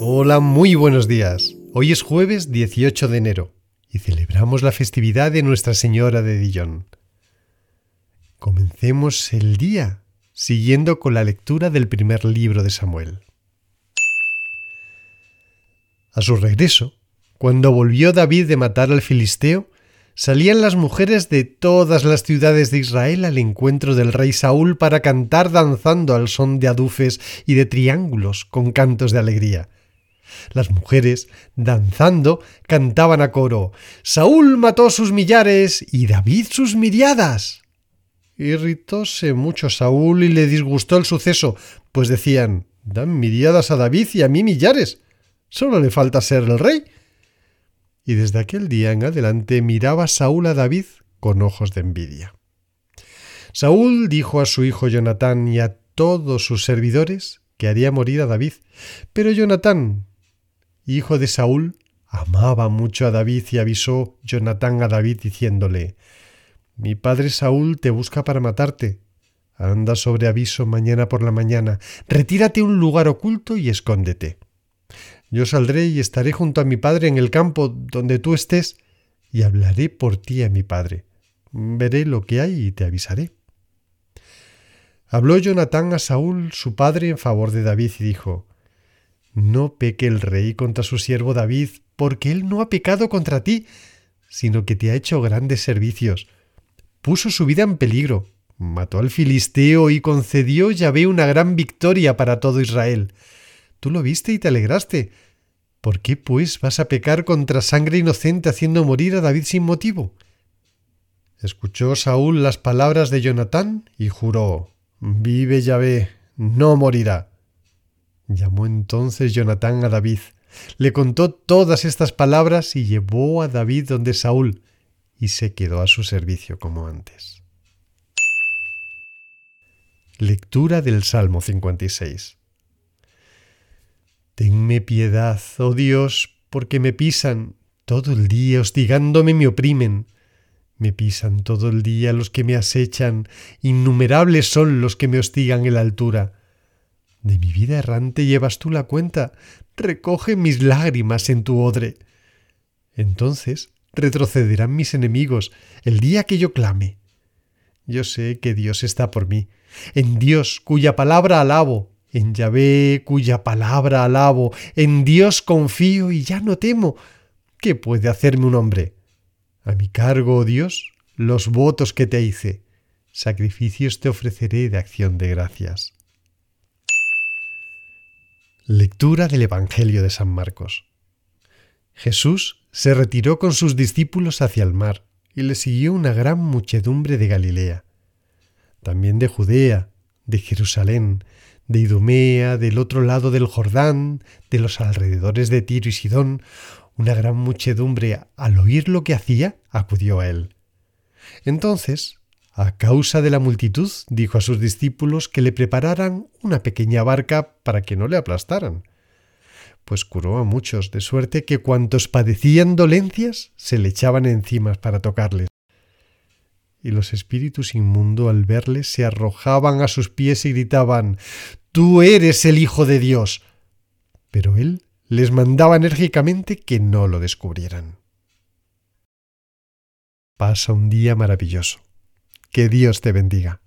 Hola, muy buenos días. Hoy es jueves 18 de enero y celebramos la festividad de Nuestra Señora de Dijon. Comencemos el día siguiendo con la lectura del primer libro de Samuel. A su regreso, cuando volvió David de matar al filisteo, salían las mujeres de todas las ciudades de Israel al encuentro del rey Saúl para cantar danzando al son de adufes y de triángulos con cantos de alegría. Las mujeres, danzando, cantaban a coro Saúl mató sus millares y David sus miriadas. Irritóse mucho Saúl y le disgustó el suceso, pues decían Dan miriadas a David y a mí millares. Solo le falta ser el rey. Y desde aquel día en adelante miraba Saúl a David con ojos de envidia. Saúl dijo a su hijo Jonatán y a todos sus servidores que haría morir a David. Pero Jonatán hijo de Saúl, amaba mucho a David y avisó Jonatán a David diciéndole Mi padre Saúl te busca para matarte. Anda sobre aviso mañana por la mañana, retírate a un lugar oculto y escóndete. Yo saldré y estaré junto a mi padre en el campo donde tú estés, y hablaré por ti a mi padre. Veré lo que hay y te avisaré. Habló Jonatán a Saúl, su padre, en favor de David, y dijo no peque el rey contra su siervo David, porque él no ha pecado contra ti, sino que te ha hecho grandes servicios. Puso su vida en peligro, mató al filisteo y concedió Yahvé una gran victoria para todo Israel. Tú lo viste y te alegraste. ¿Por qué, pues, vas a pecar contra sangre inocente haciendo morir a David sin motivo? Escuchó Saúl las palabras de Jonatán y juró Vive Yahvé, no morirá. Llamó entonces Jonatán a David, le contó todas estas palabras y llevó a David donde Saúl, y se quedó a su servicio como antes. Lectura del Salmo 56 Tenme piedad, oh Dios, porque me pisan, todo el día hostigándome me oprimen. Me pisan todo el día los que me acechan, innumerables son los que me hostigan en la altura. De mi vida errante llevas tú la cuenta, recoge mis lágrimas en tu odre. Entonces retrocederán mis enemigos el día que yo clame. Yo sé que Dios está por mí, en Dios cuya palabra alabo, en Yahvé cuya palabra alabo, en Dios confío y ya no temo. ¿Qué puede hacerme un hombre? A mi cargo, oh Dios, los votos que te hice, sacrificios te ofreceré de acción de gracias. Lectura del Evangelio de San Marcos. Jesús se retiró con sus discípulos hacia el mar y le siguió una gran muchedumbre de Galilea, también de Judea, de Jerusalén, de Idumea, del otro lado del Jordán, de los alrededores de Tiro y Sidón, una gran muchedumbre, al oír lo que hacía, acudió a él. Entonces a causa de la multitud, dijo a sus discípulos que le prepararan una pequeña barca para que no le aplastaran. Pues curó a muchos, de suerte que cuantos padecían dolencias se le echaban encima para tocarles. Y los espíritus inmundos al verle se arrojaban a sus pies y gritaban Tú eres el Hijo de Dios. Pero él les mandaba enérgicamente que no lo descubrieran. Pasa un día maravilloso. Que Dios te bendiga.